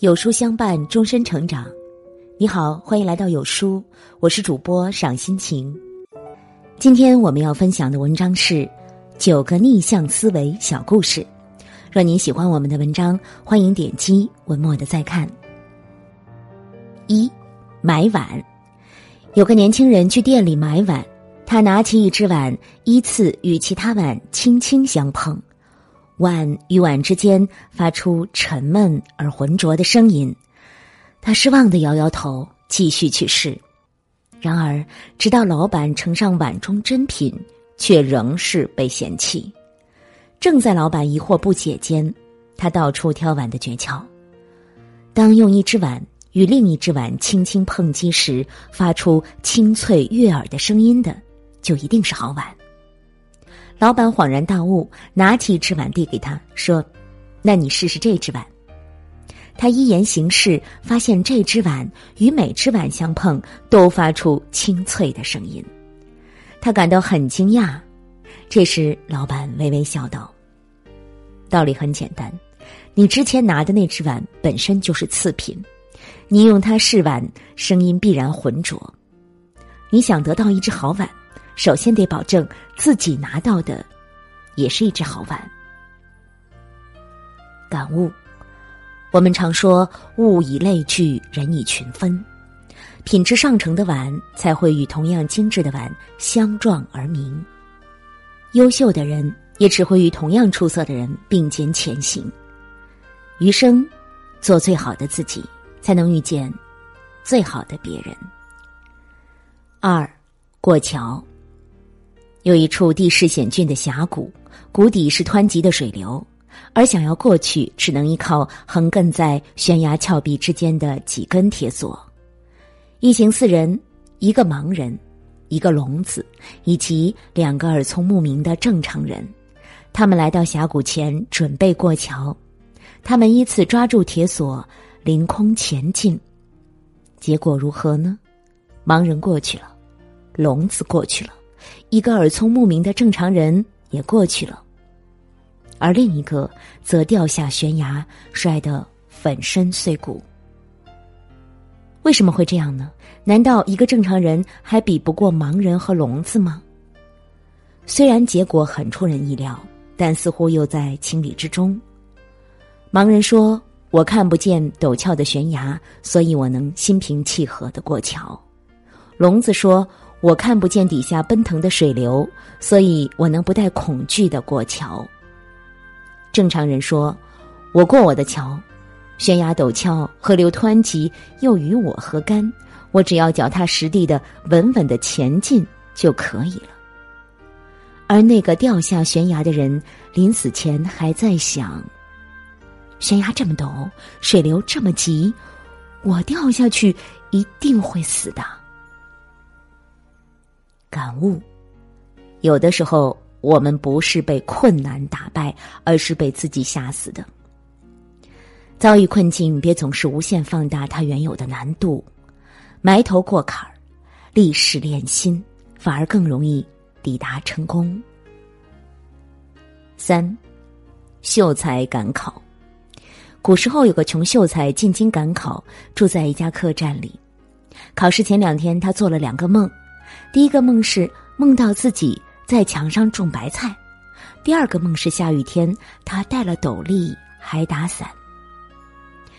有书相伴，终身成长。你好，欢迎来到有书，我是主播赏心情。今天我们要分享的文章是《九个逆向思维小故事》。若您喜欢我们的文章，欢迎点击文末的再看。一买碗，有个年轻人去店里买碗，他拿起一只碗，依次与其他碗轻轻相碰。碗与碗之间发出沉闷而浑浊的声音，他失望的摇摇头，继续去试。然而，直到老板呈上碗中珍品，却仍是被嫌弃。正在老板疑惑不解间，他道出挑碗的诀窍：当用一只碗与另一只碗轻轻碰击时，发出清脆悦耳的声音的，就一定是好碗。老板恍然大悟，拿起一只碗递给他，说：“那你试试这只碗。”他依言行事，发现这只碗与每只碗相碰都发出清脆的声音，他感到很惊讶。这时，老板微微笑道：“道理很简单，你之前拿的那只碗本身就是次品，你用它试碗，声音必然浑浊。你想得到一只好碗。”首先得保证自己拿到的也是一只好碗。感悟：我们常说“物以类聚，人以群分”，品质上乘的碗才会与同样精致的碗相撞而鸣。优秀的人也只会与同样出色的人并肩前行。余生，做最好的自己，才能遇见最好的别人。二，过桥。有一处地势险峻的峡谷，谷底是湍急的水流，而想要过去，只能依靠横亘在悬崖峭壁之间的几根铁索。一行四人，一个盲人，一个聋子，以及两个耳聪目明的正常人，他们来到峡谷前，准备过桥。他们依次抓住铁索，凌空前进。结果如何呢？盲人过去了，聋子过去了。一个耳聪目明的正常人也过去了，而另一个则掉下悬崖，摔得粉身碎骨。为什么会这样呢？难道一个正常人还比不过盲人和聋子吗？虽然结果很出人意料，但似乎又在情理之中。盲人说：“我看不见陡峭的悬崖，所以我能心平气和的过桥。”聋子说。我看不见底下奔腾的水流，所以我能不带恐惧的过桥。正常人说：“我过我的桥，悬崖陡峭，河流湍急，又与我何干？我只要脚踏实地的稳稳的前进就可以了。”而那个掉下悬崖的人，临死前还在想：悬崖这么陡，水流这么急，我掉下去一定会死的。感悟：有的时候，我们不是被困难打败，而是被自己吓死的。遭遇困境，别总是无限放大它原有的难度，埋头过坎儿，历事练心，反而更容易抵达成功。三，秀才赶考。古时候有个穷秀才进京赶考，住在一家客栈里。考试前两天，他做了两个梦。第一个梦是梦到自己在墙上种白菜，第二个梦是下雨天，他戴了斗笠还打伞。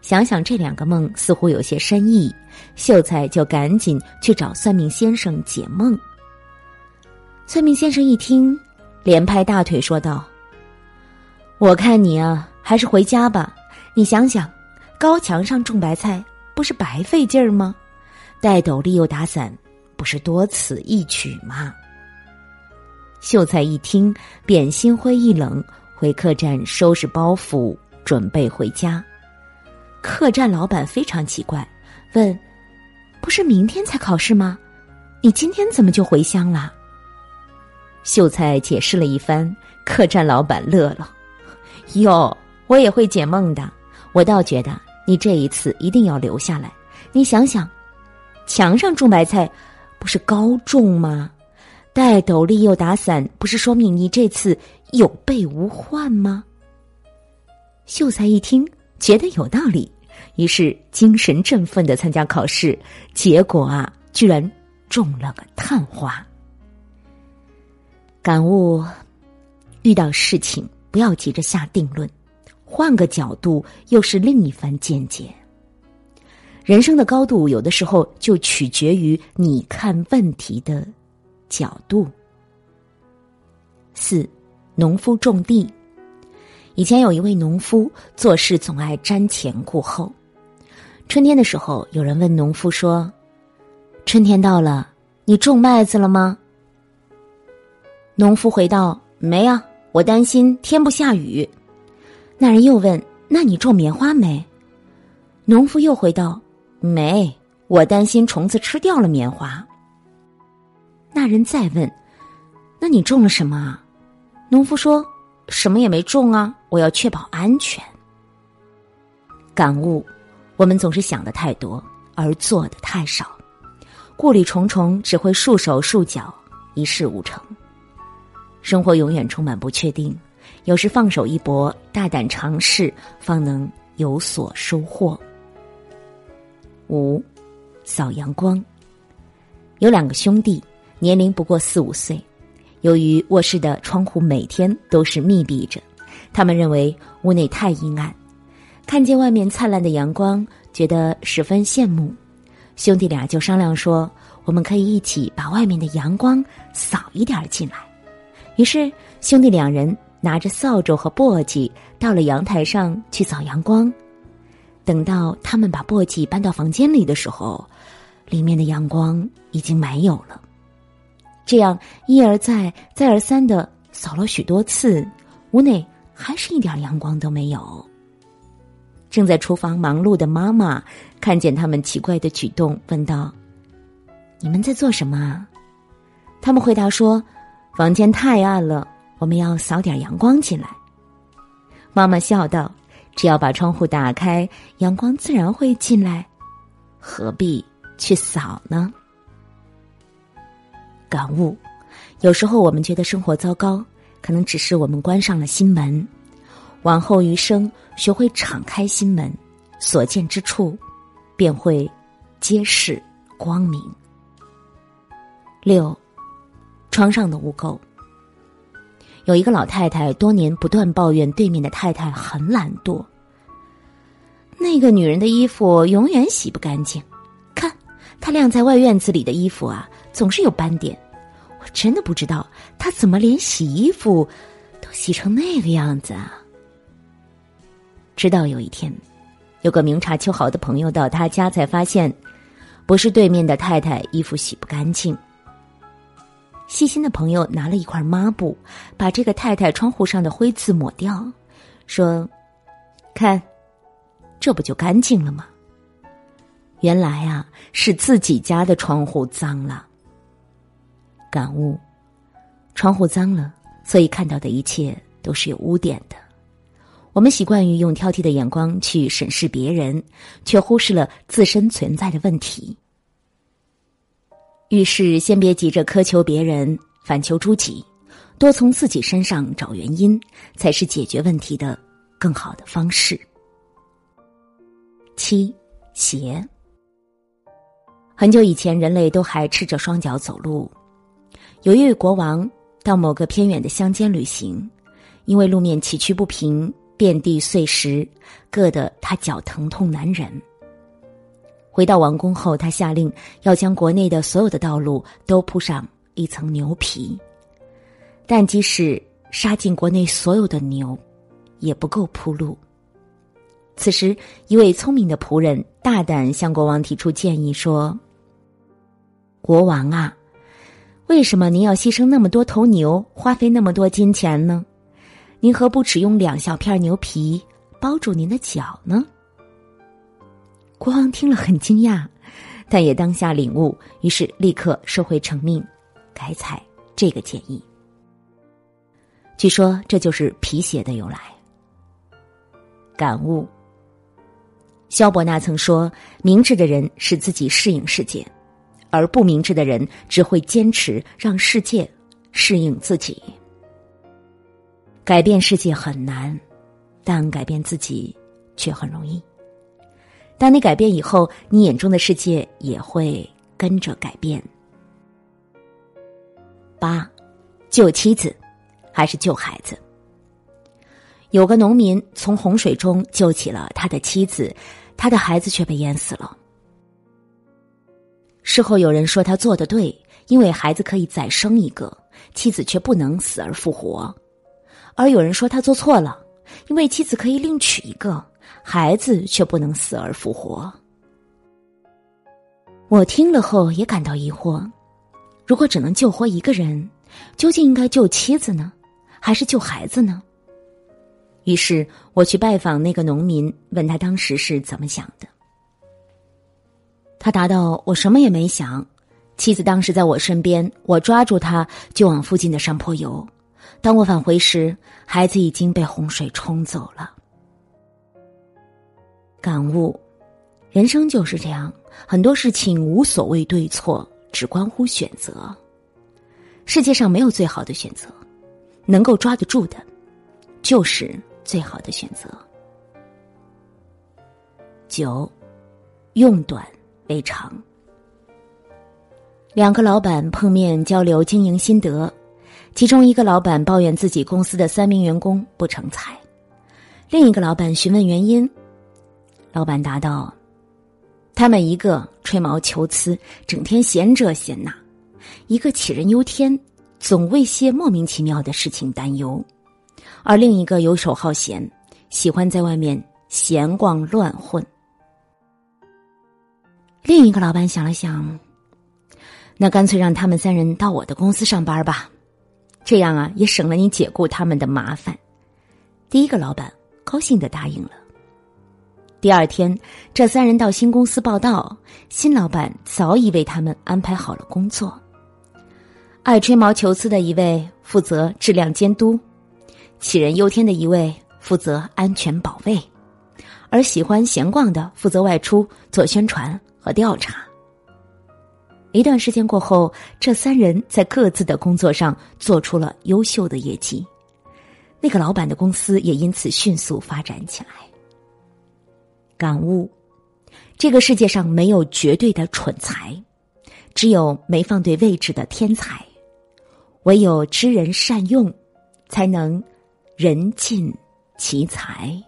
想想这两个梦似乎有些深意，秀才就赶紧去找算命先生解梦。算命先生一听，连拍大腿说道：“我看你啊，还是回家吧。你想想，高墙上种白菜不是白费劲儿吗？戴斗笠又打伞。”不是多此一举吗？秀才一听，便心灰意冷，回客栈收拾包袱，准备回家。客栈老板非常奇怪，问：“不是明天才考试吗？你今天怎么就回乡了？”秀才解释了一番，客栈老板乐了：“哟，我也会解梦的。我倒觉得你这一次一定要留下来。你想想，墙上种白菜。”不是高中吗？戴斗笠又打伞，不是说明你这次有备无患吗？秀才一听，觉得有道理，于是精神振奋的参加考试，结果啊，居然中了个探花。感悟：遇到事情不要急着下定论，换个角度又是另一番见解。人生的高度，有的时候就取决于你看问题的角度。四，农夫种地。以前有一位农夫，做事总爱瞻前顾后。春天的时候，有人问农夫说：“春天到了，你种麦子了吗？”农夫回道：“没啊，我担心天不下雨。”那人又问：“那你种棉花没？”农夫又回道：“没，我担心虫子吃掉了棉花。”那人再问：“那你种了什么啊？”农夫说：“什么也没种啊，我要确保安全。”感悟。我们总是想的太多，而做的太少，顾虑重重，只会束手束脚，一事无成。生活永远充满不确定，有时放手一搏，大胆尝试，方能有所收获。五，扫阳光。有两个兄弟，年龄不过四五岁，由于卧室的窗户每天都是密闭着，他们认为屋内太阴暗。看见外面灿烂的阳光，觉得十分羡慕，兄弟俩就商量说：“我们可以一起把外面的阳光扫一点进来。”于是兄弟两人拿着扫帚和簸箕到了阳台上去扫阳光。等到他们把簸箕搬到房间里的时候，里面的阳光已经没有了。这样一而再、再而三的扫了许多次，屋内还是一点阳光都没有。正在厨房忙碌的妈妈看见他们奇怪的举动，问道：“你们在做什么啊？”他们回答说：“房间太暗了，我们要扫点阳光进来。”妈妈笑道：“只要把窗户打开，阳光自然会进来，何必去扫呢？”感悟：有时候我们觉得生活糟糕，可能只是我们关上了心门。往后余生，学会敞开心门，所见之处，便会皆是光明。六，窗上的污垢。有一个老太太，多年不断抱怨对面的太太很懒惰。那个女人的衣服永远洗不干净，看她晾在外院子里的衣服啊，总是有斑点。我真的不知道她怎么连洗衣服都洗成那个样子啊！直到有一天，有个明察秋毫的朋友到他家，才发现，不是对面的太太衣服洗不干净。细心的朋友拿了一块抹布，把这个太太窗户上的灰渍抹掉，说：“看，这不就干净了吗？”原来啊，是自己家的窗户脏了。感悟：窗户脏了，所以看到的一切都是有污点的。我们习惯于用挑剔的眼光去审视别人，却忽视了自身存在的问题。遇事先别急着苛求别人，反求诸己，多从自己身上找原因，才是解决问题的更好的方式。七，鞋。很久以前，人类都还赤着双脚走路。有一位国王到某个偏远的乡间旅行，因为路面崎岖不平。遍地碎石，硌得他脚疼痛难忍。回到王宫后，他下令要将国内的所有的道路都铺上一层牛皮，但即使杀尽国内所有的牛，也不够铺路。此时，一位聪明的仆人大胆向国王提出建议说：“国王啊，为什么您要牺牲那么多头牛，花费那么多金钱呢？”您何不只用两小片牛皮包住您的脚呢？国王听了很惊讶，但也当下领悟，于是立刻收回成命，改采这个建议。据说这就是皮鞋的由来。感悟：萧伯纳曾说，明智的人使自己适应世界，而不明智的人只会坚持让世界适应自己。改变世界很难，但改变自己却很容易。当你改变以后，你眼中的世界也会跟着改变。八，救妻子还是救孩子？有个农民从洪水中救起了他的妻子，他的孩子却被淹死了。事后有人说他做的对，因为孩子可以再生一个，妻子却不能死而复活；而有人说他做错了，因为妻子可以另娶一个。孩子却不能死而复活。我听了后也感到疑惑：如果只能救活一个人，究竟应该救妻子呢，还是救孩子呢？于是我去拜访那个农民，问他当时是怎么想的。他答道：“我什么也没想，妻子当时在我身边，我抓住她就往附近的山坡游。当我返回时，孩子已经被洪水冲走了。”感悟，人生就是这样，很多事情无所谓对错，只关乎选择。世界上没有最好的选择，能够抓得住的，就是最好的选择。九，用短为长。两个老板碰面交流经营心得，其中一个老板抱怨自己公司的三名员工不成才，另一个老板询问原因。老板答道：“他们一个吹毛求疵，整天嫌这嫌那；一个杞人忧天，总为些莫名其妙的事情担忧；而另一个游手好闲，喜欢在外面闲逛乱混。”另一个老板想了想，那干脆让他们三人到我的公司上班吧，这样啊，也省了你解雇他们的麻烦。第一个老板高兴的答应了。第二天，这三人到新公司报道，新老板早已为他们安排好了工作。爱吹毛求疵的一位负责质量监督，杞人忧天的一位负责安全保卫，而喜欢闲逛的负责外出做宣传和调查。一段时间过后，这三人在各自的工作上做出了优秀的业绩，那个老板的公司也因此迅速发展起来。感悟：这个世界上没有绝对的蠢才，只有没放对位置的天才。唯有知人善用，才能人尽其才。